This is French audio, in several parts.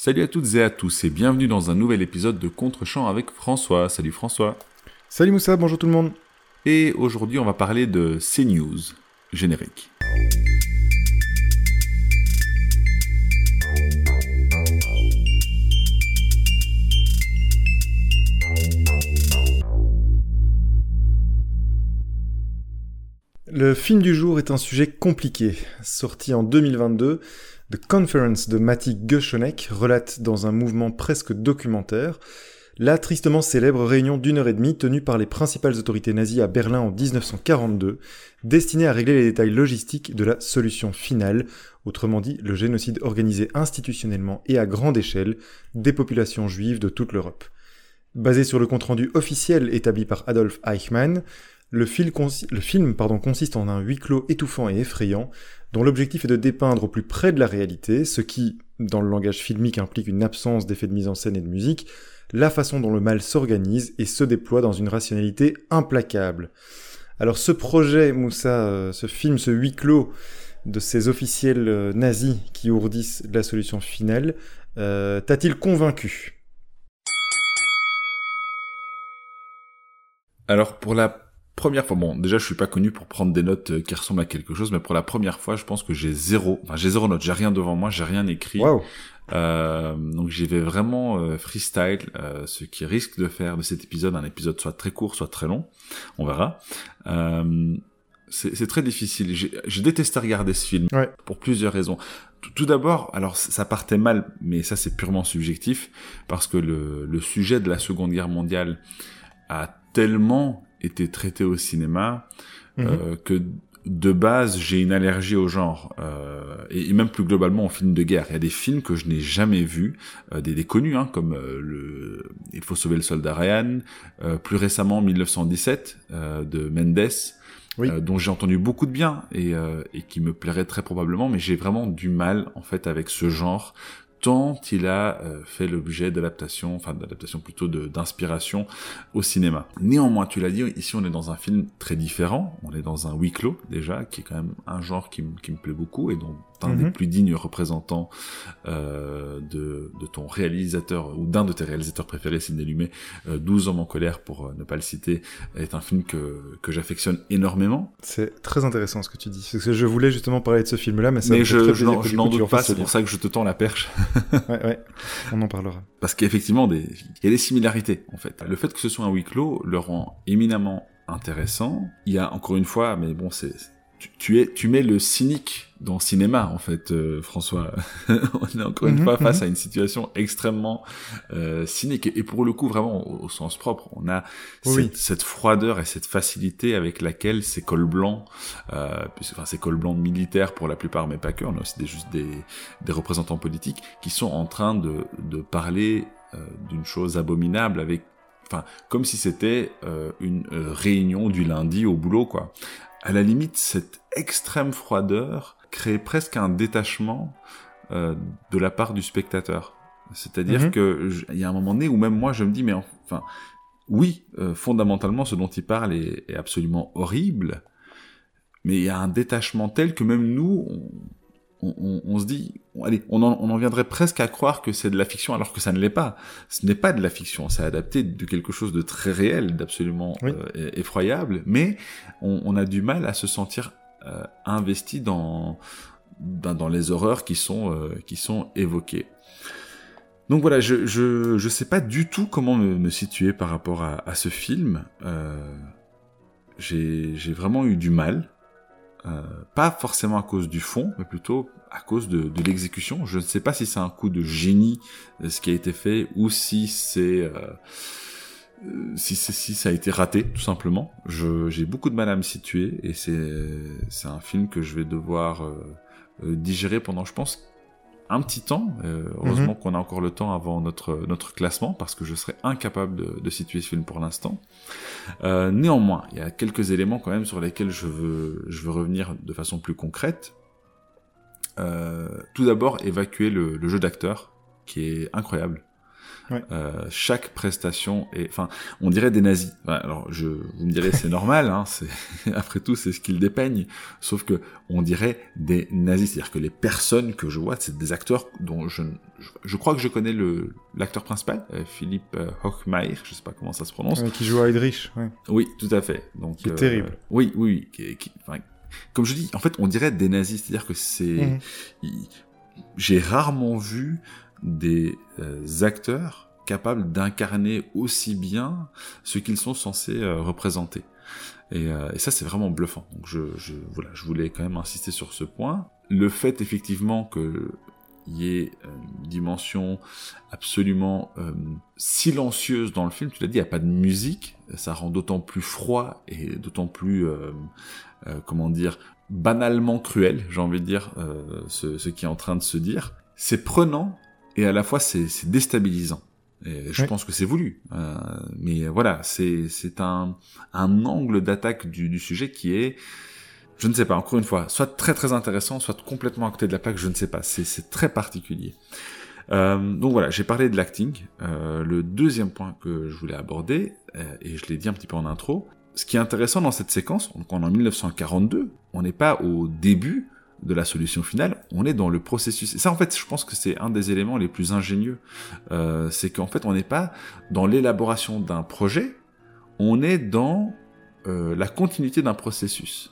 Salut à toutes et à tous et bienvenue dans un nouvel épisode de Contre-champ avec François. Salut François. Salut Moussa, bonjour tout le monde. Et aujourd'hui on va parler de CNews, générique. Le film du jour est un sujet compliqué. Sorti en 2022, The Conference de Matti Göschonek relate dans un mouvement presque documentaire la tristement célèbre réunion d'une heure et demie tenue par les principales autorités nazies à Berlin en 1942, destinée à régler les détails logistiques de la solution finale, autrement dit le génocide organisé institutionnellement et à grande échelle des populations juives de toute l'Europe. Basé sur le compte-rendu officiel établi par Adolf Eichmann, le, film consiste en un huis clos étouffant et effrayant, dont l'objectif est de dépeindre au plus près de la réalité, ce qui, dans le langage filmique, implique une absence d'effets de mise en scène et de musique, la façon dont le mal s'organise et se déploie dans une rationalité implacable. Alors ce projet, Moussa, euh, ce film, ce huis clos de ces officiels euh, nazis qui ourdissent la solution finale, euh, t'a-t-il convaincu? Alors pour la première fois, bon, déjà je suis pas connu pour prendre des notes euh, qui ressemblent à quelque chose, mais pour la première fois, je pense que j'ai zéro, enfin j'ai zéro note, j'ai rien devant moi, j'ai rien écrit. Wow. Euh, donc j'y vais vraiment euh, freestyle, euh, ce qui risque de faire de cet épisode un épisode soit très court, soit très long. On verra. C'est très difficile. J'ai détesté regarder ce film ouais. pour plusieurs raisons. Tout, tout d'abord, alors ça partait mal, mais ça c'est purement subjectif, parce que le, le sujet de la Seconde Guerre mondiale a tellement été traité au cinéma Mhm. euh, que de base j'ai une allergie au genre euh, et, et même plus globalement aux films de guerre. Il y a des films que je n'ai jamais vus, euh, des, des connus hein, comme euh, le Il faut sauver le soldat Ryan, euh, plus récemment 1917 euh, de Mendes. Oui. euh, dont j'ai entendu beaucoup de bien et, euh, et qui me plairait très probablement, mais j'ai vraiment du mal en fait avec ce genre tant il a euh, fait l'objet d'adaptation, enfin d'adaptation plutôt d'inspiration au cinéma. Néanmoins, tu l'as dit, ici on est dans un film très différent, on est dans un huis clos déjà, qui est quand même un genre qui, qui me plaît beaucoup et dont un des Mhm. plus dignes représentants euh, de, de ton réalisateur, ou d'un de tes réalisateurs préférés, Sidney Lumet, euh, 12 hommes en colère pour euh, ne pas le citer, est un film que, que j'affectionne énormément. C'est très intéressant ce que tu dis. Parce que je voulais justement parler de ce film-là, mais ça Mais je, je n'en doute pas, c'est ce pour ça que je te tends la perche. Ouais, ouais, on en parlera. Parce qu'effectivement, des... il y a des similarités, en fait. Le fait que ce soit un huis clos le rend éminemment intéressant. Il y a, encore une fois, mais bon, c'est... Tu, tu es, tu mets le cynique dans le cinéma, en fait, euh, François. On est encore une Mhm, fois face mhm. à une situation extrêmement euh, cynique. Et pour le coup, vraiment, au, au sens propre, on a Oui. cette, cette froideur et cette facilité avec laquelle ces cols blancs, euh, puisque- enfin ces cols blancs militaires pour la plupart, mais pas que, on a aussi des, juste des, des représentants politiques qui sont en train de, de parler euh, d'une chose abominable avec, enfin, comme si c'était euh, une euh, réunion du lundi au boulot, quoi. À la limite, cette extrême froideur crée presque un détachement euh, de la part du spectateur. C'est-à-dire Mhm. que il y a un moment donné où même moi je me dis mais enfin oui euh, fondamentalement ce dont il parle est, est absolument horrible, mais il y a un détachement tel que même nous on, on- on- on se dit on- allez on en, on en viendrait presque à croire que c'est de la fiction alors que ça ne l'est pas. Ce n'est pas de la fiction, c'est adapté de quelque chose de très réel, d'absolument Oui. euh, effroyable, mais on, on a du mal à se sentir euh, investi dans, dans dans les horreurs qui sont euh, qui sont évoquées. Donc voilà, je je je sais pas du tout comment me, me situer par rapport à, à ce film. Euh, j'ai j'ai vraiment eu du mal, euh, pas forcément à cause du fond, mais plutôt à cause de, l'exécution. Je ne sais pas si c'est un coup de génie euh, ce qui a été fait ou si c'est euh, euh, si, si ça a été raté, tout simplement. J'ai beaucoup de mal à me situer et c'est c'est un film que je vais devoir digérer pendant, je pense, un petit temps. Euh, heureusement qu'on a encore le temps avant notre, notre classement parce que je serais incapable de, de situer ce film pour l'instant. Euh, néanmoins, il y a quelques éléments quand même sur lesquels je veux, je veux revenir de façon plus concrète. Euh, tout d'abord, évacuer le, le jeu d'acteur qui est incroyable. Euh, chaque prestation est, enfin, on dirait des nazis. alors, je, vous me direz, c'est normal, hein, c'est, après tout, c'est ce qu'ils dépeignent. Sauf que on dirait des nazis, c'est-à-dire que les personnes que je vois, c'est des acteurs dont je, je, crois que je connais le l'acteur principal, euh, Philippe euh, Hochmeier, je sais pas comment ça se prononce. qui joue à Heydrich. Ouais. Oui, tout à fait. Donc, c'est terrible. Oui, oui, qui, qui comme je dis, en fait, on dirait des nazis, c'est-à-dire que c'est, mhm. j'ai rarement vu des euh, acteurs capables d'incarner aussi bien ce qu'ils sont censés euh, représenter. Et, euh, et, ça, c'est vraiment bluffant. Donc, je, je, voilà, je voulais quand même insister sur ce point. Le fait, effectivement, que y ait une dimension absolument silencieuse dans le film. Tu l'as dit, il n'y a pas de musique. Ça rend d'autant plus froid et d'autant plus, comment dire, banalement cruel, j'ai envie de dire, ce, ce, qui est en train de se dire. C'est prenant et à la fois c'est déstabilisant. Et je pense que c'est voulu, euh, mais voilà, c'est c'est un un angle d'attaque du, du sujet qui est, je ne sais pas, encore une fois, soit très très intéressant, soit complètement à côté de la plaque, je ne sais pas, c'est c'est très particulier. Euh, donc voilà, j'ai parlé de l'acting. Euh, le deuxième point que je voulais aborder, euh, et je l'ai dit un petit peu en intro, ce qui est intéressant dans cette séquence, donc on est en 1942, on n'est pas au début de la solution finale, on est dans le processus. Et ça, en fait, je pense que c'est un des éléments les plus ingénieux. Euh, c'est qu'en fait, on n'est pas dans l'élaboration d'un projet, on est dans euh, la continuité d'un processus.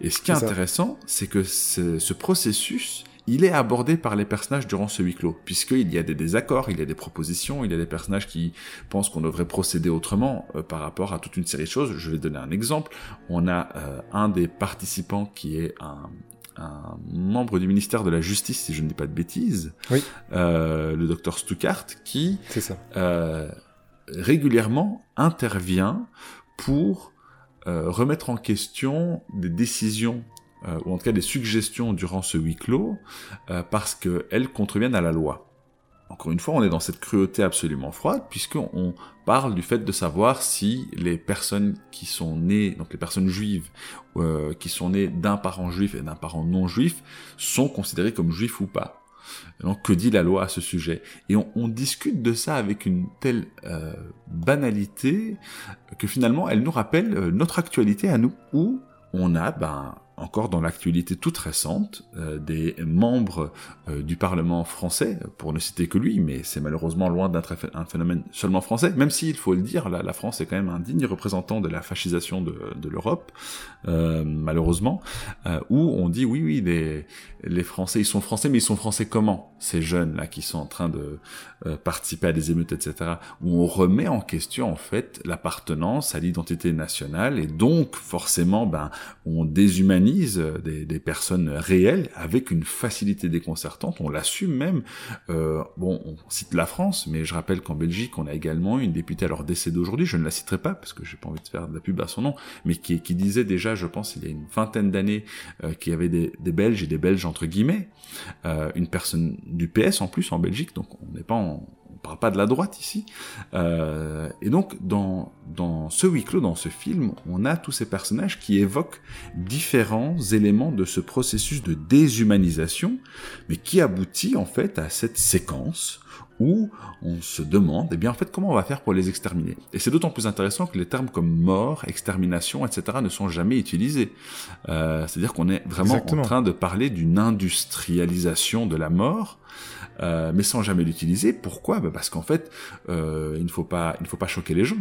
Et ce qui est, intéressant, c'est que ce, processus, il est abordé par les personnages durant ce huis clos, puisqu'il y a des désaccords, il y a des propositions, il y a des personnages qui pensent qu'on devrait procéder autrement euh, par rapport à toute une série de choses. Je vais donner un exemple. On a un des participants qui est un, un membre du ministère de la Justice, si je ne dis pas de bêtises, oui. euh, le docteur Stuckart, qui euh, régulièrement intervient pour euh, remettre en question des décisions euh, ou en tout cas des suggestions durant ce huis clos euh, parce qu'elles contreviennent à la loi. Encore une fois, on est dans cette cruauté absolument froide, puisqu'on parle du fait de savoir si les personnes qui sont nées, donc les personnes juives, euh, qui sont nées d'un parent juif et d'un parent non juif, sont considérées comme juifs ou pas. Donc, que dit la loi à ce sujet? Et on, on, discute de ça avec une telle euh, banalité que finalement, elle nous rappelle euh, notre actualité à nous, où on a ben, encore dans l'actualité toute récente, euh, des membres euh, du Parlement français, pour ne citer que lui, mais c'est malheureusement loin d'être un phénomène seulement français, même s'il faut le dire, la, France est quand même un digne représentant de la fascisation de, l'Europe, euh, malheureusement, où on dit oui, oui, les, les Français, ils sont français, mais ils sont français comment Ces jeunes-là qui sont en train de participer à des émeutes, etc., où on remet en question en fait l'appartenance à l'identité nationale, et donc forcément, ben, on déshumanise des, personnes réelles avec une facilité déconcertante. On l'assume même. Euh, bon, on cite la France, mais je rappelle qu'en Belgique, on a également une députée, alors décédée aujourd'hui, je ne la citerai pas parce que j'ai pas envie de faire de la pub à son nom, mais qui, disait déjà, je pense, il y a une vingtaine d'années, euh, qu'il y avait des, Belges et des Belges entre guillemets, euh, une personne du PS en plus en Belgique, donc on n'est pas en, parle pas de la droite ici. Euh, et donc, dans, dans ce huis clos, dans ce film, on a tous ces personnages qui évoquent différents éléments de ce processus de déshumanisation, mais qui aboutit en fait à cette séquence où on se demande, eh bien, en fait, comment on va faire pour les exterminer. Et c'est d'autant plus intéressant que les termes comme mort, extermination, etc. ne sont jamais utilisés. Euh, C'est-à-dire qu'on est vraiment en train de parler d'une industrialisation de la mort, euh, mais sans jamais l'utiliser. Pourquoi? Bah Parce qu'en fait, euh, il ne faut pas, il ne faut pas choquer les gens.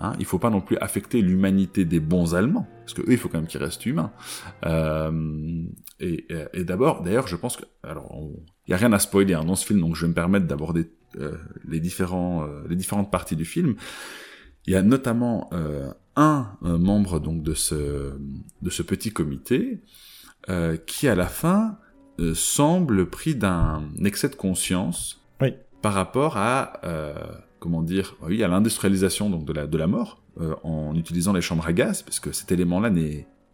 Hein il faut pas non plus affecter l'humanité des bons Allemands, parce que eux, il faut quand même qu'ils restent humains. Euh, et, et d'abord, d'ailleurs, je pense que, alors, il y a rien à spoiler hein, dans ce film, donc je vais me permettre d'aborder euh, les différents, euh, les différentes parties du film. Il y a notamment euh, un membre donc de ce de ce petit comité qui à la fin euh, semble pris d'un excès de conscience oui. par rapport à euh, comment dire oui à l'industrialisation donc de la de la mort euh, en utilisant les chambres à gaz parce que cet élément là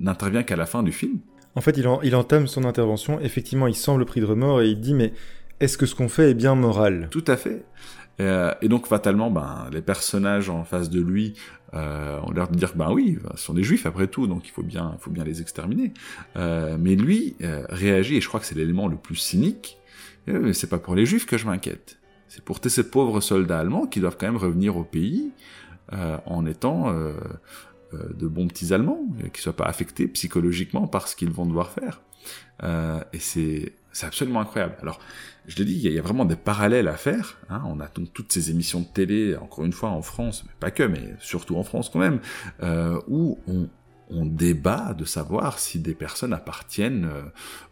n'intervient qu'à la fin du film. En fait, il, il entame son intervention. Effectivement, il semble pris de remords et il dit mais est-ce que ce qu'on fait est bien moral? Tout à fait. Euh, et donc fatalement, ben, les personnages en face de lui euh, ont l'air de dire ben oui, ce sont des juifs après tout, donc il faut bien, faut bien les exterminer. Euh, mais lui euh, réagit, et je crois que c'est l'élément le plus cynique. C'est pas pour les juifs que je m'inquiète, C'est pour ces pauvres soldats allemands qui doivent quand même revenir au pays euh, en étant euh, euh, de bons petits Allemands, qui ne soient pas affectés psychologiquement par ce qu'ils vont devoir faire. et c'est absolument incroyable. Alors, je l'ai dit, il y, a vraiment des parallèles à faire. Hein. On a donc toutes ces émissions de télé, encore une fois en France, mais pas que, mais surtout en France quand même, où on, on débat de savoir si des personnes appartiennent euh,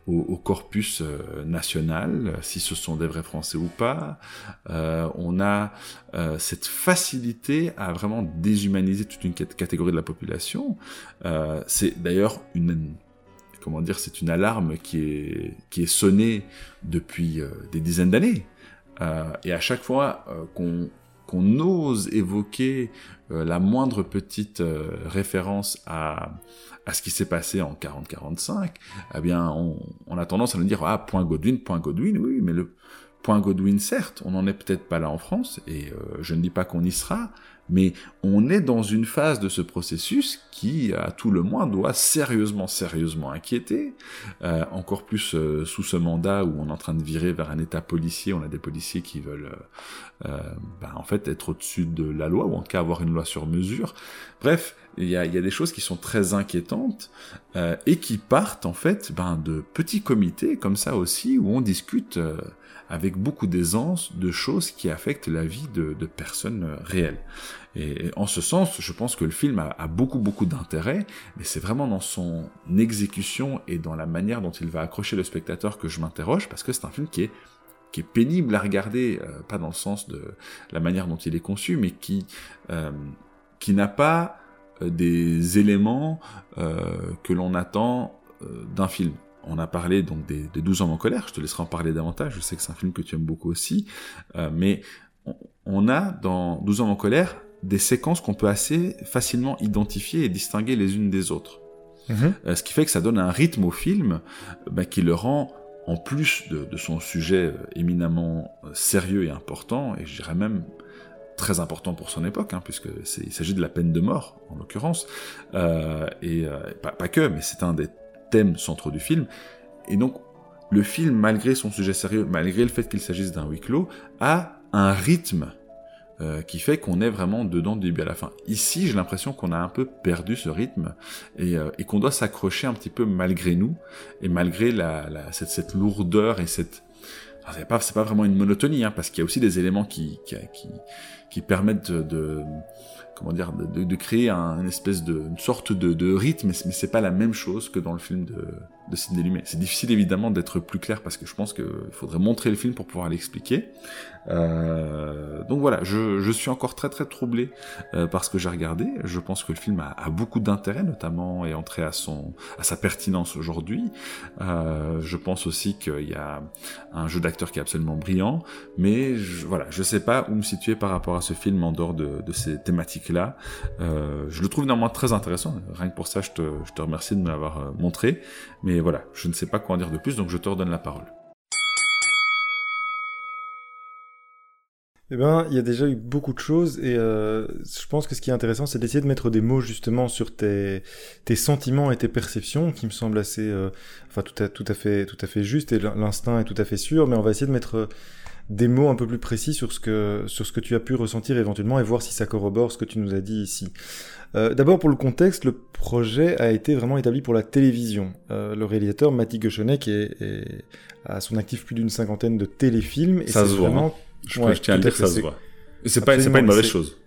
au, corpus euh, national, si ce sont des vrais Français ou pas. Euh, on a cette facilité à vraiment déshumaniser toute une catégorie de la population. c'est d'ailleurs une alarme qui est qui sonnée depuis des dizaines d'années. et à chaque fois qu'on qu'on ose évoquer euh, la moindre petite euh, référence à, à ce qui s'est passé en 40-45, eh bien, on, a tendance à nous dire, ah, point Godwin, point Godwin, oui, mais le point Godwin, certes, on n'en est peut-être pas là en France, et euh, je ne dis pas qu'on y sera, mais on est dans une phase de ce processus qui, à tout le moins, doit sérieusement, sérieusement inquiéter. Euh, encore plus euh, sous ce mandat où on est en train de virer vers un État policier, on a des policiers qui veulent, euh, ben, en fait, être au-dessus de la loi ou en cas avoir une loi sur mesure. Bref, il y a, y a, des choses qui sont très inquiétantes et qui partent en fait ben, de petits comités comme ça aussi où on discute avec beaucoup d'aisance de choses qui affectent la vie de, personnes réelles. Et, en ce sens, je pense que le film a, a beaucoup beaucoup d'intérêt, mais c'est vraiment dans son exécution et dans la manière dont il va accrocher le spectateur que je m'interroge, parce que c'est un film qui est qui est pénible à regarder, euh, pas dans le sens de la manière dont il est conçu, mais qui euh, qui n'a pas euh, des éléments que l'on attend d'un film. On a parlé donc des, des 12 ans en colère, je te laisserai en parler davantage, je sais que c'est un film que tu aimes beaucoup aussi, euh, mais on, a dans 12 ans en colère des séquences qu'on peut assez facilement identifier et distinguer les unes des autres. Mhm. Euh, ce qui fait que ça donne un rythme au film bah, qui le rend, en plus de, de son sujet euh, éminemment sérieux et important, et je dirais même très important pour son époque, hein, puisque il s'agit de la peine de mort en l'occurrence, euh, et pas, pas, que, mais c'est un des thème centre du film. Et donc, le film, malgré son sujet sérieux, malgré le fait qu'il s'agisse d'un huis clos, a un rythme euh, qui fait qu'on est vraiment dedans du début à la fin. Ici, j'ai l'impression qu'on a un peu perdu ce rythme et, euh, qu'on doit s'accrocher un petit peu malgré nous et malgré la, cette, cette, lourdeur et cette c'est pas pas vraiment une monotonie hein, parce qu'il y a aussi des éléments qui qui, qui, qui permettent de de, créer un, une espèce de, sorte de, de rythme, mais c'est pas la même chose que dans le film de, de Sidney Lumet. C'est difficile évidemment d'être plus clair parce que je pense qu'il faudrait montrer le film pour pouvoir l'expliquer. Euh, donc voilà, je, je, suis encore très très troublé euh, par ce que j'ai regardé. Je pense que le film a, beaucoup d'intérêt, notamment et entré à son à sa pertinence aujourd'hui. Euh, je pense aussi qu'il y a un jeu d'acteur qui est absolument brillant, mais voilà, je sais pas où me situer par rapport à ce film en dehors de, de ces thématiques-là. Euh, je le trouve néanmoins très intéressant. Rien que pour ça, je te, je te remercie de me l'avoir montré. Mais voilà, je ne sais pas quoi en dire de plus, donc je te redonne la parole. Eh ben, il y a déjà eu beaucoup de choses et euh, je pense que ce qui est intéressant, c'est d'essayer de mettre des mots justement sur tes, tes sentiments et tes perceptions, qui me semblent assez, euh, enfin tout à, tout à fait, tout à fait juste et l'instinct est tout à fait sûr, mais on va essayer de mettre des mots un peu plus précis sur ce que sur ce que tu as pu ressentir éventuellement et voir si ça corrobore ce que tu nous as dit ici. Euh, D'abord pour le contexte, le projet a été vraiment établi pour la télévision. Euh, le réalisateur Matti Gochonek est, est, a à son actif plus d'une cinquantaine de téléfilms et ça se voit. Vraiment... Je, ouais, je tiens à dire ça se voit. C'est pas, pas une mauvaise chose.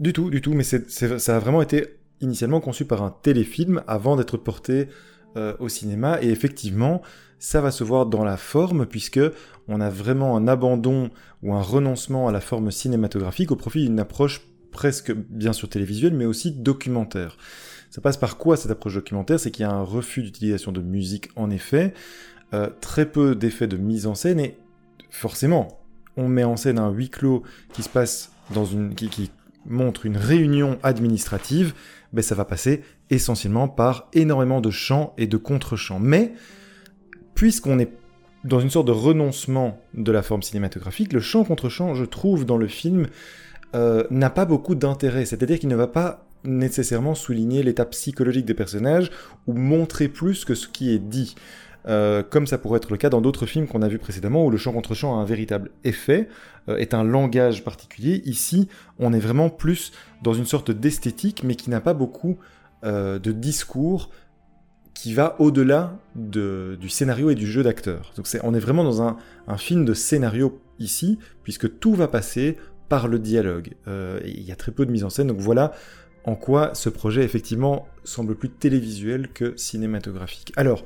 Du tout, du tout, mais ça a vraiment été initialement conçu par un téléfilm avant d'être porté euh, au cinéma et effectivement ça va se voir dans la forme puisque on a vraiment un abandon ou un renoncement à la forme cinématographique au profit d'une approche presque bien sûr télévisuelle mais aussi documentaire. Ça passe par quoi cette approche documentaire? C'est qu'il y a un refus d'utilisation de musique en effet, euh, très peu d'effets de mise en scène et forcément on met en scène un huis clos qui se passe dans une qui, montre une réunion administrative, ben ça va passer essentiellement par énormément de chants et de contre-chants. Mais puisqu'on est dans une sorte de renoncement de la forme cinématographique, le chant contre chant, je trouve, dans le film, euh, n'a pas beaucoup d'intérêt. C'est-à-dire qu'il ne va pas nécessairement souligner l'état psychologique des personnages ou montrer plus que ce qui est dit. euh, comme ça pourrait être le cas dans d'autres films qu'on a vus précédemment, où le chant contre chant a un véritable effet, euh, est un langage particulier. Ici, on est vraiment plus dans une sorte d'esthétique, mais qui n'a pas beaucoup de discours qui va au-delà de, du scénario et du jeu d'acteur. Donc on est vraiment dans un, film de scénario ici, puisque tout va passer par le dialogue. Il y a très peu de mise en scène, donc voilà en quoi ce projet effectivement semble plus télévisuel que cinématographique. Alors,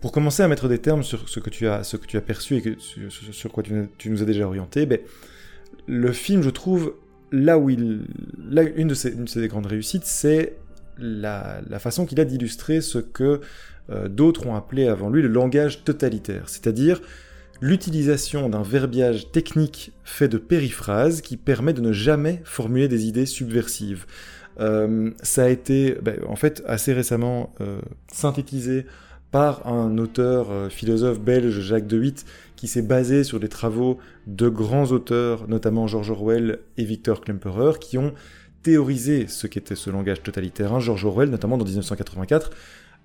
pour commencer à mettre des termes sur ce que tu as, perçu et sur, quoi tu, nous as déjà orienté, ben, le film, je trouve, là où il, là, une de ses, grandes réussites, c'est la, façon qu'il a d'illustrer ce que euh, d'autres ont appelé avant lui le langage totalitaire, c'est-à-dire l'utilisation d'un verbiage technique fait de périphrases qui permet de ne jamais formuler des idées subversives. Euh, ça a été ben, en fait assez récemment euh, synthétisé par un auteur philosophe belge, Jacques de Witt, qui s'est basé sur des travaux de grands auteurs, notamment George Orwell et Victor Klemperer, qui ont théorisé ce qu'était ce langage totalitaire. Hein. George Orwell, notamment dans 1984,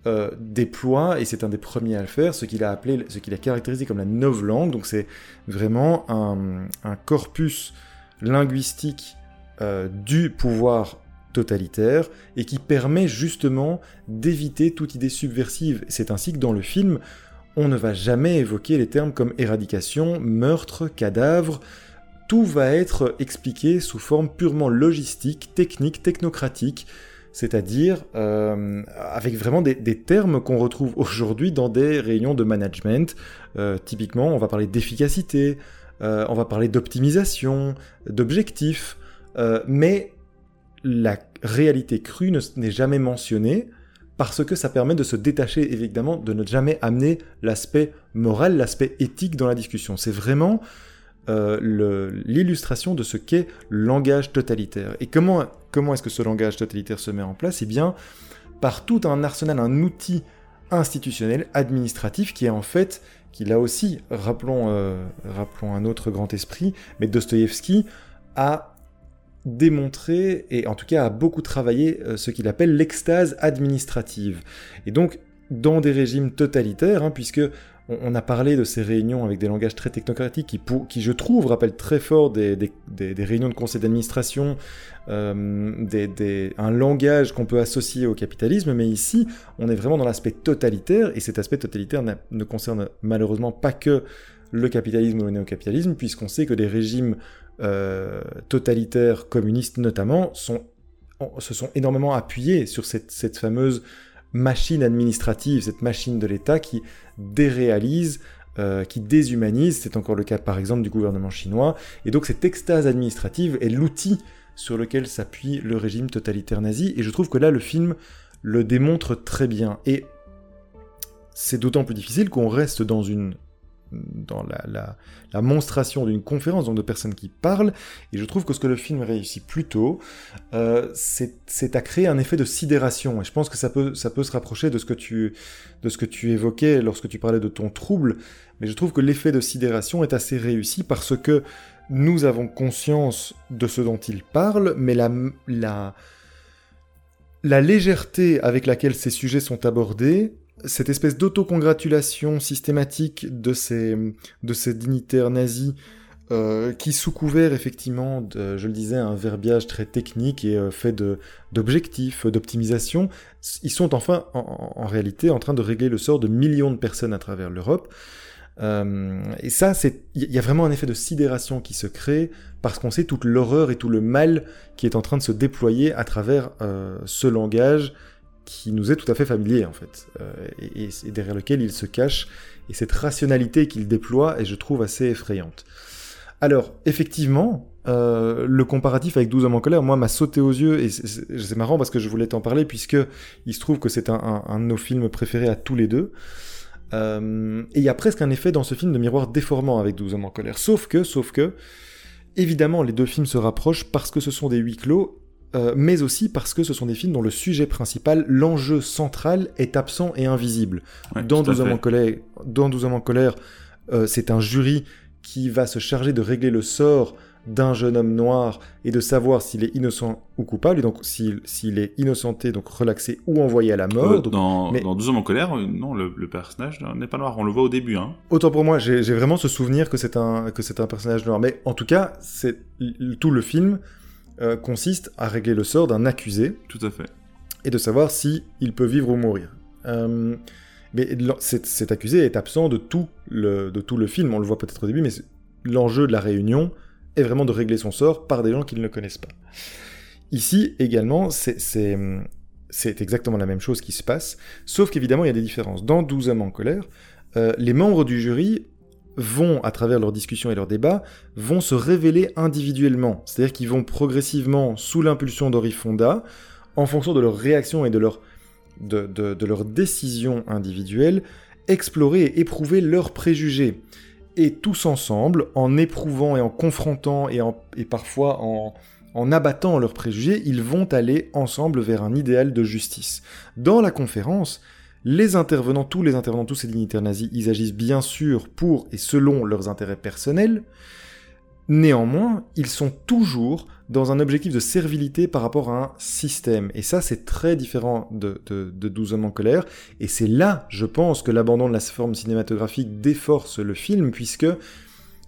euh, déploie, et c'est un des premiers à le faire, ce qu'il a appelé, ce qu'il a caractérisé comme la novlangue. Donc c'est vraiment un, corpus linguistique euh, du pouvoir totalitaire et qui permet justement d'éviter toute idée subversive. C'est ainsi que dans le film, on ne va jamais évoquer les termes comme éradication, meurtre, cadavre. Tout va être expliqué sous forme purement logistique, technique, technocratique c'est-à-dire euh, avec vraiment des, termes qu'on retrouve aujourd'hui dans des réunions de management. Euh, typiquement, on va parler d'efficacité, euh, on va parler d'optimisation, d'objectifs, mais la réalité crue n'est jamais mentionnée parce que ça permet de se détacher évidemment de ne jamais amener l'aspect moral, l'aspect éthique dans la discussion. C'est vraiment l'illustration de ce qu'est le langage totalitaire. Et comment Comment est-ce que ce langage totalitaire se met en place? Eh bien, par tout un arsenal, un outil institutionnel, administratif, qui est en fait, qui là aussi, rappelons, euh, rappelons un autre grand esprit, mais Dostoïevski a démontré, et en tout cas a beaucoup travaillé, euh, ce qu'il appelle l'extase administrative. Et donc, dans des régimes totalitaires, hein, puisque on, a parlé de ces réunions avec des langages très technocratiques qui, je trouve, rappellent très fort des, réunions de conseil d'administration, euh, un langage qu'on peut associer au capitalisme, mais ici, on est vraiment dans l'aspect totalitaire, et cet aspect totalitaire ne concerne malheureusement pas que le capitalisme ou le néo-capitalisme, puisqu'on sait que des régimes euh, totalitaires, communistes notamment, se sont énormément appuyés sur cette fameuse machine administrative, cette machine de l'État qui déréalise, euh, qui déshumanise, c'est encore le cas par exemple du gouvernement chinois, et donc cette extase administrative est l'outil sur lequel s'appuie le régime totalitaire nazi, et je trouve que là le film le démontre très bien, et c'est d'autant plus difficile qu'on reste dans une dans la, monstration d'une conférence, donc de personnes qui parlent, et je trouve que ce que le film réussit plutôt, euh, c'est à créer un effet de sidération, et je pense que ça peut, se rapprocher de ce, que tu, évoquais lorsque tu parlais de ton trouble, mais je trouve que l'effet de sidération est assez réussi parce que nous avons conscience de ce dont il parle, mais la, la légèreté avec laquelle ces sujets sont abordés cette espèce d'autocongratulation systématique de ces, dignitaires nazis euh, qui, sous couvert effectivement, de, je le disais, un verbiage très technique et euh, fait d'objectifs, d'optimisation, ils sont enfin en, réalité en train de régler le sort de millions de personnes à travers l'Europe. Euh, et ça, il y a vraiment un effet de sidération qui se crée parce qu'on sait toute l'horreur et tout le mal qui est en train de se déployer à travers ce langage qui nous est tout à fait familier en fait, euh, et, derrière lequel il se cache, et cette rationalité qu'il déploie est je trouve assez effrayante. Alors effectivement, euh, le comparatif avec 12 hommes en colère, moi m'a sauté aux yeux, et c'est marrant parce que je voulais t'en parler, puisque il se trouve que c'est un, de nos films préférés à tous les deux. Euh, et il y a presque un effet dans ce film de miroir déformant avec 12 hommes en colère. Sauf que, sauf que, évidemment, les deux films se rapprochent parce que ce sont des huis clos euh, mais aussi parce que ce sont des films dont le sujet principal, l'enjeu central, est absent et invisible. dans, 12 hommes en colère, dans 12 hommes en colère, c'est un jury qui va se charger de régler le sort d'un jeune homme noir et de savoir s'il est innocent ou coupable, et donc s'il est innocenté, donc relaxé ou envoyé à la mort. Euh, dans, mais... dans Deux hommes en colère, euh, non, le, personnage n'est pas noir, on le voit au début. Hein. Autant pour moi, j'ai vraiment ce souvenir que c'est un, que un personnage noir, mais en tout cas, c'est tout le film euh, consiste à régler le sort d'un accusé. Tout à fait. Et de savoir si il peut vivre ou mourir. mais cet, accusé est absent de tout, le, de tout le film, on le voit peut-être au début, mais l'enjeu de la réunion est vraiment de régler son sort par des gens qui ne connaissent pas. Ici également, c'est exactement la même chose qui se passe, sauf qu'évidemment il y a des différences. Dans 12 hommes en colère, euh, les membres du jury vont, à travers leurs discussions et leurs débats, vont se révéler individuellement. C'est-à-dire qu'ils vont progressivement, sous l'impulsion d'Orifonda, en fonction de leur réaction et de leur, de, de, leur décision individuelle, explorer et éprouver leurs préjugés et tous ensemble, en éprouvant et en confrontant et, et parfois en, en abattant leurs préjugés, ils vont aller ensemble vers un idéal de justice. Dans la conférence, les intervenants, tous les intervenants, tous ces dignitaires nazis, ils agissent bien sûr pour et selon leurs intérêts personnels, Néanmoins, ils sont toujours dans un objectif de servilité par rapport à un système. Et ça, c'est très différent de, de, 12 hommes en colère. Et c'est là, je pense, que l'abandon de la forme cinématographique déforce le film, puisque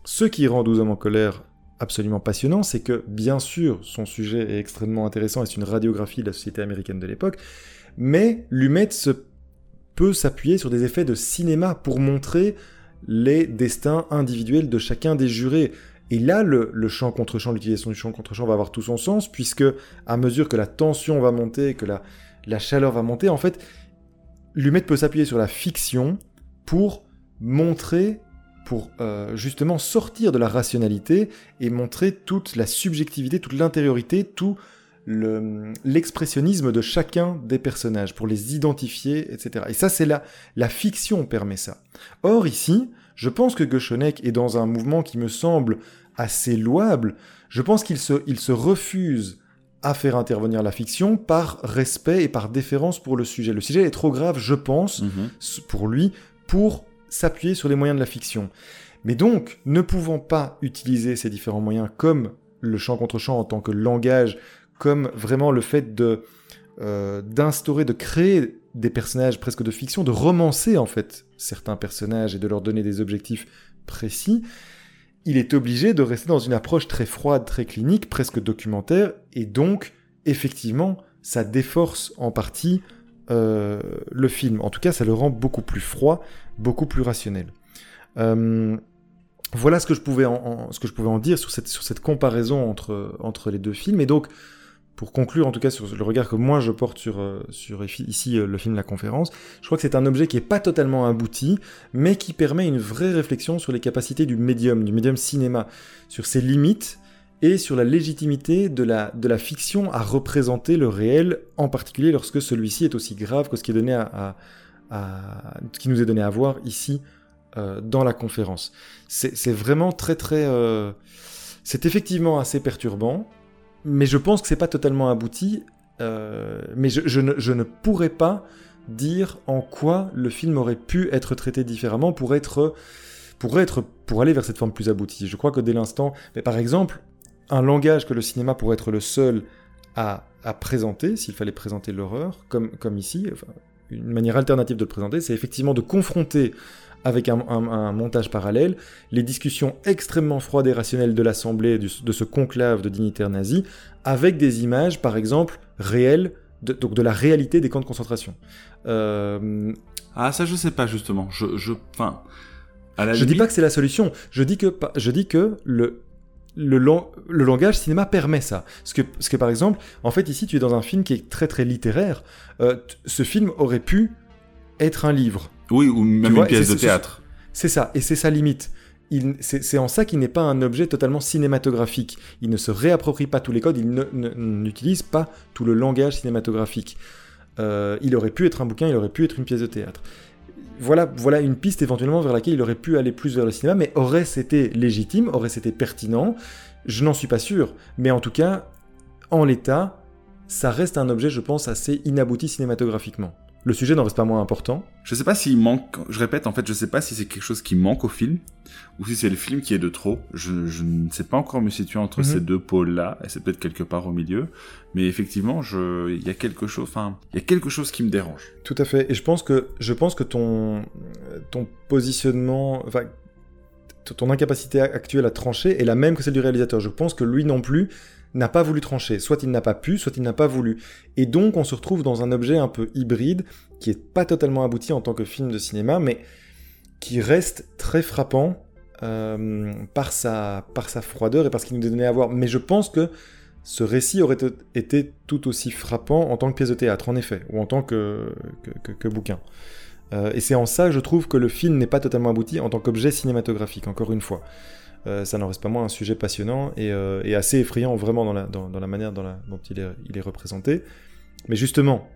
ce qui rend 12 hommes en colère absolument passionnant, c'est que, bien sûr, son sujet est extrêmement intéressant et c'est une radiographie de la société américaine de l'époque, mais Lumet s'appuyer sur des effets de cinéma pour montrer les destins individuels de chacun des jurés. Et là, le, champ contre champ, l'utilisation du champ contre champ va avoir tout son sens, puisque à mesure que la tension va monter, que la, la chaleur va monter, en fait, Lumet peut s'appuyer sur la fiction pour montrer, pour euh, justement sortir de la rationalité et montrer toute la subjectivité, toute l'intériorité, tout l'expressionnisme de chacun des personnages, pour les identifier, etc. Et ça, c'est la, la fiction permet ça. Or, ici, je pense que Gochonek est dans un mouvement qui me semble assez louable. Je pense qu'il se, il se refuse à faire intervenir la fiction par respect et par déférence pour le sujet. Le sujet est trop grave, je pense, mhm. pour lui, pour s'appuyer sur les moyens de la fiction. Mais donc, ne pouvant pas utiliser ces différents moyens comme le chant contre chant en tant que langage, comme vraiment le fait de euh, d'instaurer, de créer des personnages presque de fiction, de romancer en fait certains personnages et de leur donner des objectifs précis, il est obligé de rester dans une approche très froide, très clinique, presque documentaire, et donc effectivement ça déforce en partie euh, le film. En tout cas, ça le rend beaucoup plus froid, beaucoup plus rationnel. Euh, voilà ce que je pouvais en, ce que je pouvais en dire sur cette, sur cette comparaison entre, entre les deux films. Et donc, pour conclure en tout cas sur le regard que moi je porte sur, euh, ici euh, le film La Conférence, je crois que c'est un objet qui n'est pas totalement abouti, mais qui permet une vraie réflexion sur les capacités du médium, du médium cinéma, sur ses limites et sur la légitimité de la, de la fiction à représenter le réel, en particulier lorsque celui-ci est aussi grave que ce qui, est donné à, qui nous est donné à voir ici euh, dans la conférence. C'est vraiment très très... c'est effectivement assez perturbant, mais je pense que c'est pas totalement abouti. Euh, mais je, ne, pourrais pas dire en quoi le film aurait pu être traité différemment pour aller vers cette forme plus aboutie. Je crois que dès l'instant, mais par exemple, un langage que le cinéma pourrait être le seul à, présenter, s'il fallait présenter l'horreur, comme ici, une manière alternative de le présenter, c'est effectivement de confronter avec un, montage parallèle, les discussions extrêmement froides et rationnelles de l'Assemblée, de ce conclave de dignitaires nazis, avec des images, par exemple, réelles, de, donc de la réalité des camps de concentration. Euh, ah, ça, je sais pas, justement. Je, je, enfin, je dis pas que c'est la solution. Je dis que, je dis que le, le, le, langage cinéma permet ça. Parce que, parce que, par exemple, en fait, ici, tu es dans un film qui est très très littéraire. Euh, ce film aurait pu être un livre. Oui, ou même une pièce de théâtre. C'est ça, et c'est sa limite. C'est en ça qu'il n'est pas un objet totalement cinématographique. Il ne se réapproprie pas tous les codes, il n'utilise pas tout le langage cinématographique. Euh, il aurait pu être un bouquin, il aurait pu être une pièce de théâtre. Voilà, voilà une piste éventuellement vers laquelle il aurait pu aller plus vers le cinéma, mais aurait-ce été légitime, aurait-ce été pertinent? Je n'en suis pas sûr. Mais en tout cas, en l'état, ça reste un objet, je pense, assez inabouti cinématographiquement. Le sujet n'en reste pas moins important. Je sais pas s'il manque, je répète, en fait, je sais pas si c'est quelque chose qui manque au film, ou si c'est le film qui est de trop. Je, je ne sais pas encore me situer entre Mhm. ces deux pôles-là, et c'est peut-être quelque part au milieu. Mais effectivement, je, il y a quelque chose, enfin, il y a quelque chose qui me dérange. Tout à fait. Et je pense que, je pense que ton, ton positionnement, enfin, ton incapacité actuelle à trancher est la même que celle du réalisateur. Je pense que lui non plus n'a pas voulu trancher. Soit il n'a pas pu, soit il n'a pas voulu. Et donc on se retrouve dans un objet un peu hybride qui est pas totalement abouti en tant que film de cinéma, mais qui reste très frappant euh, par, sa, par sa froideur et par ce qu'il nous donnait à voir. Mais je pense que ce récit aurait été tout aussi frappant en tant que pièce de théâtre, en effet, ou en tant que, bouquin. Euh, et c'est en ça je trouve que le film n'est pas totalement abouti en tant qu'objet cinématographique, encore une fois. Euh, ça n'en reste pas moins un sujet passionnant et, euh, assez effrayant vraiment dans la, manière dont il est, représenté. Mais justement,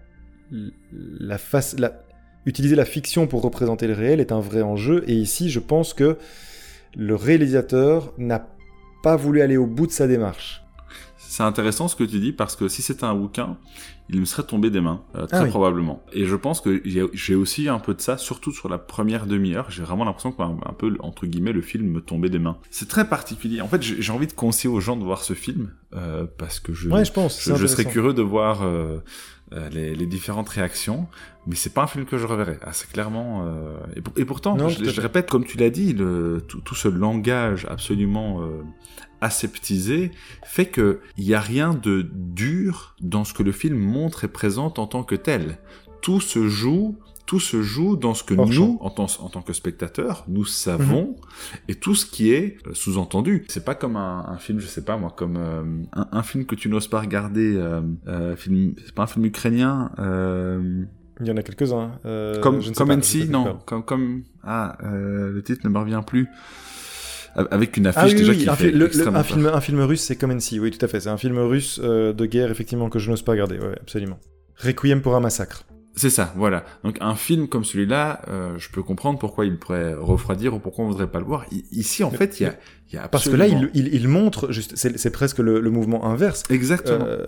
utiliser la fiction pour représenter le réel est un vrai enjeu. Et ici, je pense que le réalisateur n'a pas voulu aller au bout de sa démarche. C'est intéressant ce que tu dis parce que si c'était un bouquin, il me serait tombé des mains, euh, très Ah oui. probablement. Et je pense que j'ai- aussi un peu de ça, surtout sur la première demi-heure. J'ai vraiment l'impression qu'un un peu, entre guillemets, le film me tombait des mains. C'est très particulier. En fait, j'ai envie de conseiller aux gens de voir ce film euh, parce que je, Ouais, je pense. c'est je, je serais curieux de voir euh, euh, les, les différentes réactions, mais c'est pas un film que je reverrai. Ah, c'est clairement. euh, Et, pour- et pourtant, Non, je, répète, comme tu l'as dit, le, tout, tout ce langage absolument euh, aseptisé fait que il y a rien de dur dans ce que le film montre et présente en tant que tel. Tout se joue. Tout se joue dans ce que nous, en tant, en tant que spectateurs, nous savons, et tout ce qui est euh, sous-entendu. C'est pas comme un, un film, je sais pas moi, comme euh, un, un film que tu n'oses pas regarder, euh, euh, film, c'est pas un film ukrainien, Il y en a quelques-uns. comme je ne comme NC, non, comme comme ah le titre ne me revient plus. Avec une Ah affiche oui, déjà oui, qui un, fait le- le- un film, un film russe, c'est comme NC, oui, tout à fait. C'est un film russe euh, de guerre, effectivement, que je n'ose pas regarder, ouais, absolument. Requiem pour un massacre. C'est ça, voilà. Donc un film comme celui-là, euh, je peux comprendre pourquoi il pourrait refroidir ou pourquoi on voudrait pas le voir. I- ici, en fait, il y a, y a Parce que là, absolument- il, il, il montre, juste, c'est presque le, le mouvement inverse. exactement. Euh,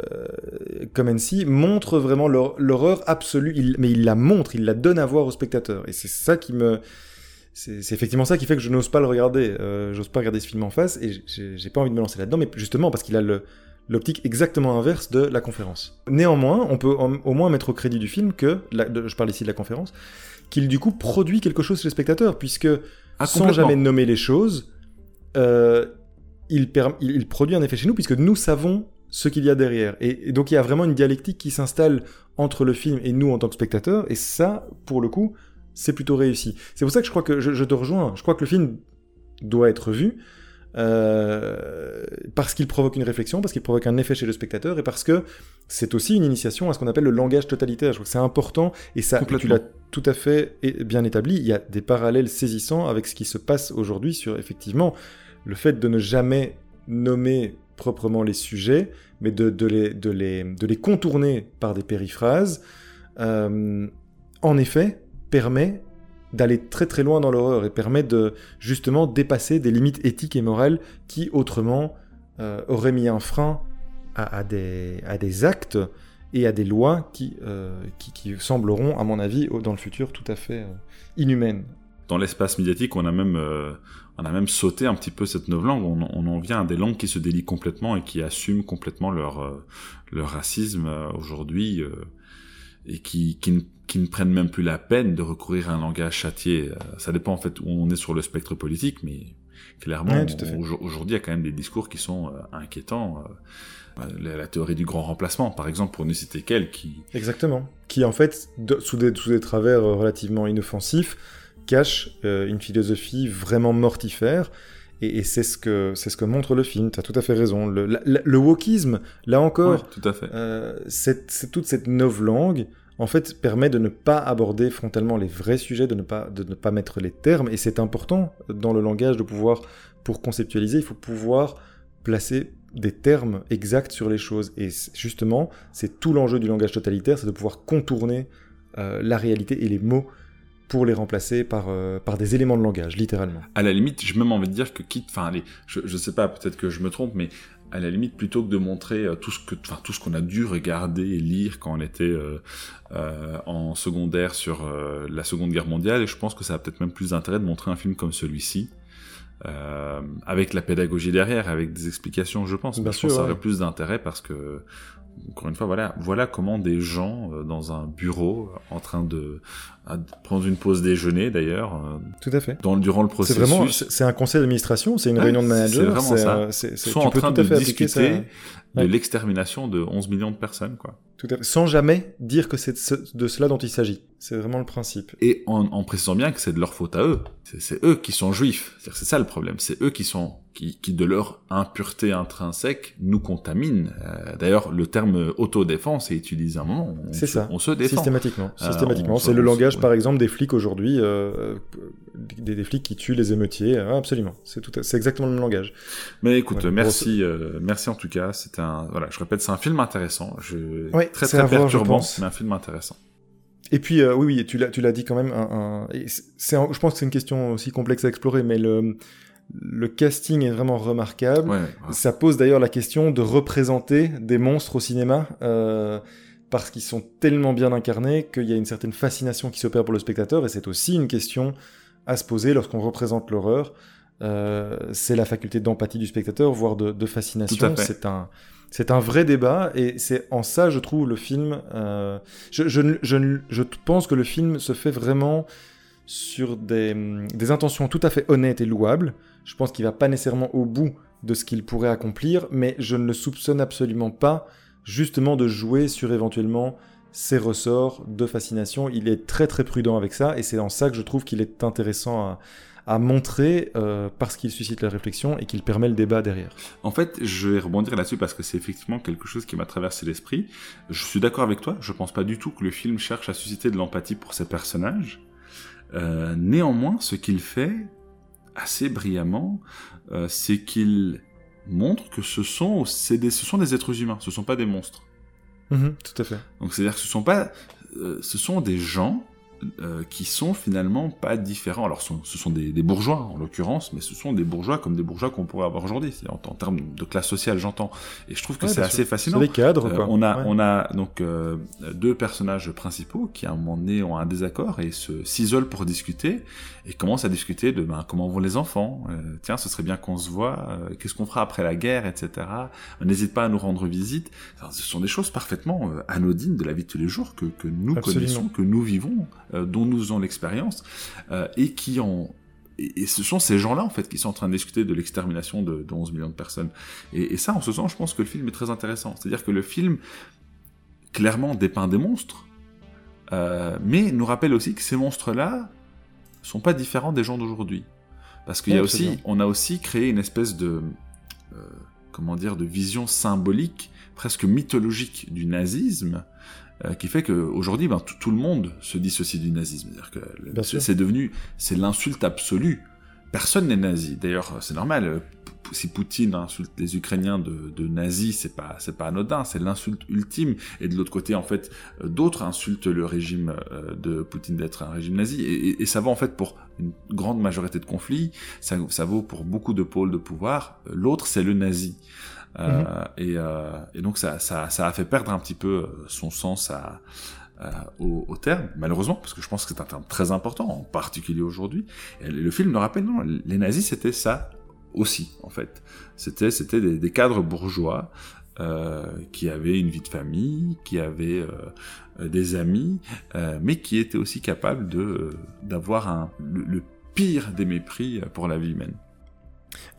comme NC montre vraiment l'hor- l'horreur absolue, il- mais il la montre, il la donne à voir au spectateur. Et c'est ça qui me. C'est effectivement ça qui fait que je n'ose pas le regarder. Euh, J'ose pas regarder ce film en face et j'ai j'ai pas envie de me lancer là-dedans, mais justement parce qu'il a le l'optique exactement inverse de la conférence. Néanmoins, on peut au moins mettre au crédit du film que, la- de- je parle ici de la conférence, qu'il du coup produit quelque chose chez le spectateur, puisque Ah, sans jamais nommer les choses, euh, il, il, il produit un effet chez nous puisque nous savons ce qu'il y a derrière. Et, et donc il y a vraiment une dialectique qui s'installe entre le film et nous en tant que spectateurs, et ça, pour le coup, c'est plutôt réussi. C'est pour ça que je crois que je, je te rejoins. Je crois que le film doit être vu. Euh, parce qu'il provoque une réflexion, parce qu'il provoque un effet chez le spectateur, et parce que c'est aussi une initiation à ce qu'on appelle le langage totalitaire. Je crois que c'est important, et ça, tu l'as tout à fait bien établi. Il y a des parallèles saisissants avec ce qui se passe aujourd'hui sur effectivement le fait de ne jamais nommer proprement les sujets, mais de, de les, de, les, de les contourner par des périphrases, euh, en effet, permet d'aller très très loin dans l'horreur et permet de justement dépasser des limites éthiques et morales qui autrement euh, auraient mis un frein à, des, à des actes et à des lois qui, euh, qui, sembleront, à mon avis, dans le futur, tout à fait euh, inhumaines. Dans l'espace médiatique, on a même, on a même sauté un petit peu cette nouvelle langue. On, on en vient à des langues qui se délient complètement et qui assument complètement leur, racisme aujourd'hui et qui, qui, ne, qui ne prennent même plus la peine de recourir à un langage châtié. Euh, Ça dépend en fait où on est sur le spectre politique, mais clairement, Ouais, aujourd'hui, il y a quand même des discours qui sont euh, inquiétants. Euh, la, la théorie du grand remplacement, par exemple, pour ne citer qu'elle, qui, Exactement. Qui en fait, de- sous, des, sous des travers relativement inoffensifs, cache euh, une philosophie vraiment mortifère. Et, et c'est ce que c'est ce que montre le film. Tu as tout à fait raison. Le, la- la- le wokisme, là encore, Ouais, tout à fait. euh, c'est- toute cette novlangue, en fait, permet de ne pas aborder frontalement les vrais sujets, de ne pas, de ne pas mettre les termes. Et c'est important dans le langage de pouvoir, pour conceptualiser, il faut pouvoir placer des termes exacts sur les choses. Et justement, c'est tout l'enjeu du langage totalitaire, c'est de pouvoir contourner euh, la réalité et les mots pour les remplacer par, euh, par des éléments de langage, littéralement. à la limite, j'ai même envie de dire que quitte, enfin allez, je, je sais pas, peut-être que je me trompe, mais à la limite, plutôt que de montrer tout ce que, enfin, tout ce qu'on a dû regarder et lire quand on était en secondaire sur la Seconde Guerre mondiale, et je pense que ça a peut-être même plus d'intérêt de montrer un film comme celui-ci, euh, avec la pédagogie derrière, avec des explications, je pense. Bien je sûr, pense que ça aurait plus d'intérêt parce que, encore une fois, voilà, voilà comment des gens euh, dans un bureau, en train de, à prendre une pause déjeuner d'ailleurs, euh, Tout à fait. dans, durant le C'est processus, vraiment, c'est c'est un conseil d'administration, c'est une Ouais, réunion de c'est manager. vraiment ça. c'est- c'est- sont en train de ça. De Ouais. l'extermination de 11 millions de personnes, quoi. Tout à fait. Sans jamais dire que c'est de, ce- de cela dont il s'agit. C'est vraiment le principe. Et en, en précisant bien que c'est de leur faute à eux. C'est- eux qui sont juifs. C'est-à-dire, C'est ça le problème. C'est eux qui sont qui, qui de leur impureté intrinsèque nous contaminent. Euh, D'ailleurs, le terme autodéfense est utilisé à un moment. C'est ça. On se défend. Systématiquement. Euh, Systématiquement. c'est le langage, ouais. par exemple, des flics aujourd'hui, euh, des, des flics qui tuent les émeutiers. Ah, absolument. C'est tout. C'est exactement le même langage. Mais écoute, Ouais, merci, euh, merci en tout cas. C'est un, voilà, je répète, c'est un film intéressant. Je... Ouais, très très voir, perturbant, pense. mais un film intéressant. Et puis, euh, oui, oui, tu l'as, tu l'as dit quand même. Un, un- c'est- je pense que c'est une question aussi complexe à explorer, mais le, le casting est vraiment remarquable. Ouais. Ça pose d'ailleurs la question de représenter des monstres au cinéma, euh, parce qu'ils sont tellement bien incarnés qu'il y a une certaine fascination qui s'opère pour le spectateur, et c'est aussi une question à se poser lorsqu'on représente l'horreur. Euh, c'est la faculté d'empathie du spectateur, voire de, fascination. C'est un, c'est un vrai débat, et c'est en ça, je trouve, le film. euh, je, je, je, je pense que le film se fait vraiment sur des, des intentions tout à fait honnêtes et louables. Je pense qu'il va pas nécessairement au bout de ce qu'il pourrait accomplir, mais je ne le soupçonne absolument pas justement de jouer sur éventuellement ses ressorts de fascination. Il est très très prudent avec ça, et c'est en ça que je trouve qu'il est intéressant à, montrer euh, parce qu'il suscite la réflexion et qu'il permet le débat derrière. En fait, je vais rebondir là-dessus parce que c'est effectivement quelque chose qui m'a traversé l'esprit. Je suis d'accord avec toi. Je pense pas du tout que le film cherche à susciter de l'empathie pour ses personnages. Euh, néanmoins, ce qu'il fait assez brillamment, euh, c'est qu'il montre que ce sont, des, ce sont des êtres humains. Ce sont pas des monstres. Mhm, tout à fait. Donc c'est-à-dire que ce sont pas, euh, ce sont des gens euh, qui sont finalement pas différents. Alors ce sont, ce sont des, des bourgeois en l'occurrence, mais ce sont des bourgeois comme des bourgeois qu'on pourrait avoir aujourd'hui, en, en termes de classe sociale, j'entends. Et je trouve que Ouais, c'est assez fascinant. Des cadres, Euh, quoi. on a, Ouais. on a donc euh, deux personnages principaux qui à un moment donné ont un désaccord et se s'isolent pour discuter et commencent à discuter de ben, comment vont les enfants. Euh, tiens, ce serait bien qu'on se voit. euh, Qu'est-ce qu'on fera après la guerre, etc. N'hésite pas à nous rendre visite. Enfin, ce sont des choses parfaitement euh, anodines de la vie de tous les jours que, que nous Absolument. connaissons, que nous vivons, euh, dont nous faisons l'expérience euh, et qui ont et, ce sont ces gens-là, en fait, qui sont en train de discuter de l'extermination de, de 11 millions de personnes. Et, et ça, en ce sens, je pense que le film est très intéressant. C'est-à-dire que le film, clairement, dépeint des monstres, euh, mais nous rappelle aussi que ces monstres-là sont pas différents des gens d'aujourd'hui. Parce qu'il y a aussi, on a aussi créé une espèce de, euh, comment dire, de vision symbolique, presque mythologique du nazisme, euh, qui fait qu'aujourd'hui, ben, tout, le monde se dissocie du nazisme. C'est-à-dire que c'est devenu, c'est l'insulte absolue. Personne n'est nazi. D'ailleurs, c'est normal. euh, Si Poutine insulte les Ukrainiens de, de nazis, c'est pas, c'est pas anodin. C'est l'insulte ultime. Et de l'autre côté, en fait, euh, d'autres insultent le régime de Poutine d'être un régime nazi. Et, et- et ça va en fait pour une grande majorité de conflits. Ça, ça vaut pour beaucoup de pôles de pouvoir. L'autre, c'est le nazi. Euh, et, euh, et donc ça, a fait perdre un petit peu euh, son sens au, terme, malheureusement, parce que je pense que c'est un terme très important, en particulier aujourd'hui. Le film nous rappelle, non, les nazis c'était ça aussi, en fait. C'était, des, cadres bourgeois qui avaient une vie de famille, qui avaient des amis, mais qui étaient aussi capables d'avoir le pire des mépris pour la vie humaine.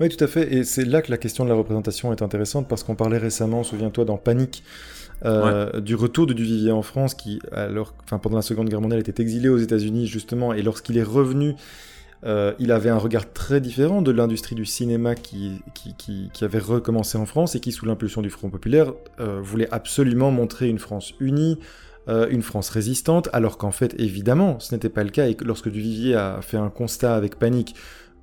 Oui, tout à fait. Et c'est là que la question de la représentation est intéressante parce qu'on parlait récemment, souviens-toi, dans Panique, euh, du retour de Duvivier en France, qui, alors, enfin, pendant la Seconde Guerre mondiale, était exilé aux États-Unis justement, et lorsqu'il est revenu, euh, il avait un regard très différent de l'industrie du cinéma qui, qui, qui, qui avait recommencé en France et qui, sous l'impulsion du Front populaire, euh, voulait absolument montrer une France unie, euh, une France résistante, alors qu'en fait, évidemment, ce n'était pas le cas. Et que lorsque Duvivier a fait un constat avec Panique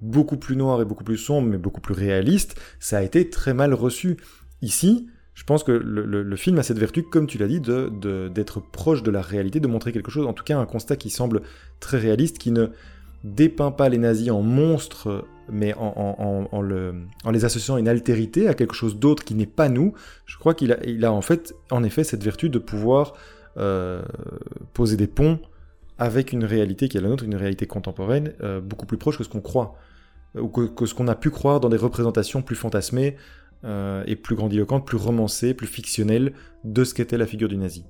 beaucoup plus noir et beaucoup plus sombre, mais beaucoup plus réaliste, ça a été très mal reçu. Ici, je pense que le, film a cette vertu, comme tu l'as dit, de- de- d'être proche de la réalité, de montrer quelque chose, en tout cas un constat qui semble très réaliste, qui ne dépeint pas les nazis en monstres mais en, en, les associant à une altérité, à quelque chose d'autre qui n'est pas nous, je crois qu'il a, il a en fait, en effet, cette vertu de pouvoir euh, poser des ponts avec une réalité qui est la nôtre, une réalité contemporaine, euh, beaucoup plus proche que ce qu'on croit, ou que, ce qu'on a pu croire dans des représentations plus fantasmées euh, et plus grandiloquentes, plus romancées, plus fictionnelles de ce qu'était la figure du nazi.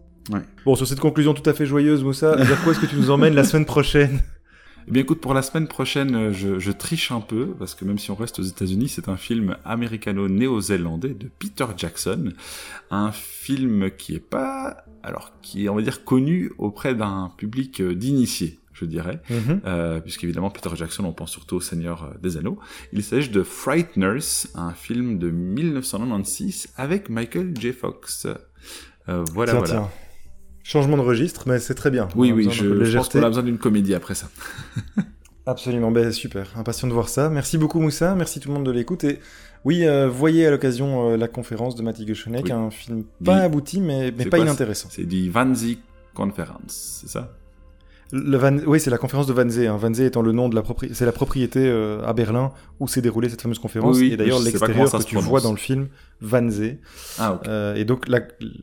Bon, sur cette conclusion tout à fait joyeuse, Moussa, vers quoi est-ce que tu nous emmènes la semaine prochaine? Eh bien écoute, pour la semaine prochaine, euh, je, triche un peu, parce que même si on reste aux États-Unis, c'est un film américano-néo-zélandais de Peter Jackson. Un film qui est pas, alors, qui est, on va dire, connu auprès d'un public euh, d'initiés je dirais, mhm. euh, puisqu'évidemment Peter Jackson, on pense surtout au Seigneur des Anneaux. Il s'agit de Frighteners, un film de 1996 avec Michael J. Fox. voilà, voilà. Changement de registre, mais c'est très bien. Oui, oui, je, je pense qu'on a besoin d'une comédie après ça. Absolument, ben, super, impatient de voir ça. Merci beaucoup Moussa, merci tout le monde de l'écoute. Et oui, euh, voyez à l'occasion euh, la conférence de Matty Gushonnek, un film pas abouti, mais, mais pas inintéressant. C'est du Vanzi Conference, c'est ça? Le Oui, c'est la conférence de Wannsee. Hein. Wannsee étant le nom de la propriété, c'est la propriété euh, à Berlin où s'est déroulée cette fameuse conférence. et d'ailleurs, l'extérieur que tu vois dans le film, Wannsee. Ah, euh, et donc,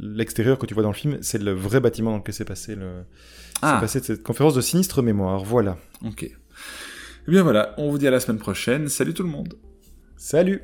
l'extérieur que tu vois dans le film, c'est le vrai bâtiment dans lequel s'est passé le, ah. passé cette conférence de sinistre mémoire. Voilà. Ok. Eh bien voilà, on vous dit à la semaine prochaine. Salut tout le monde. Salut.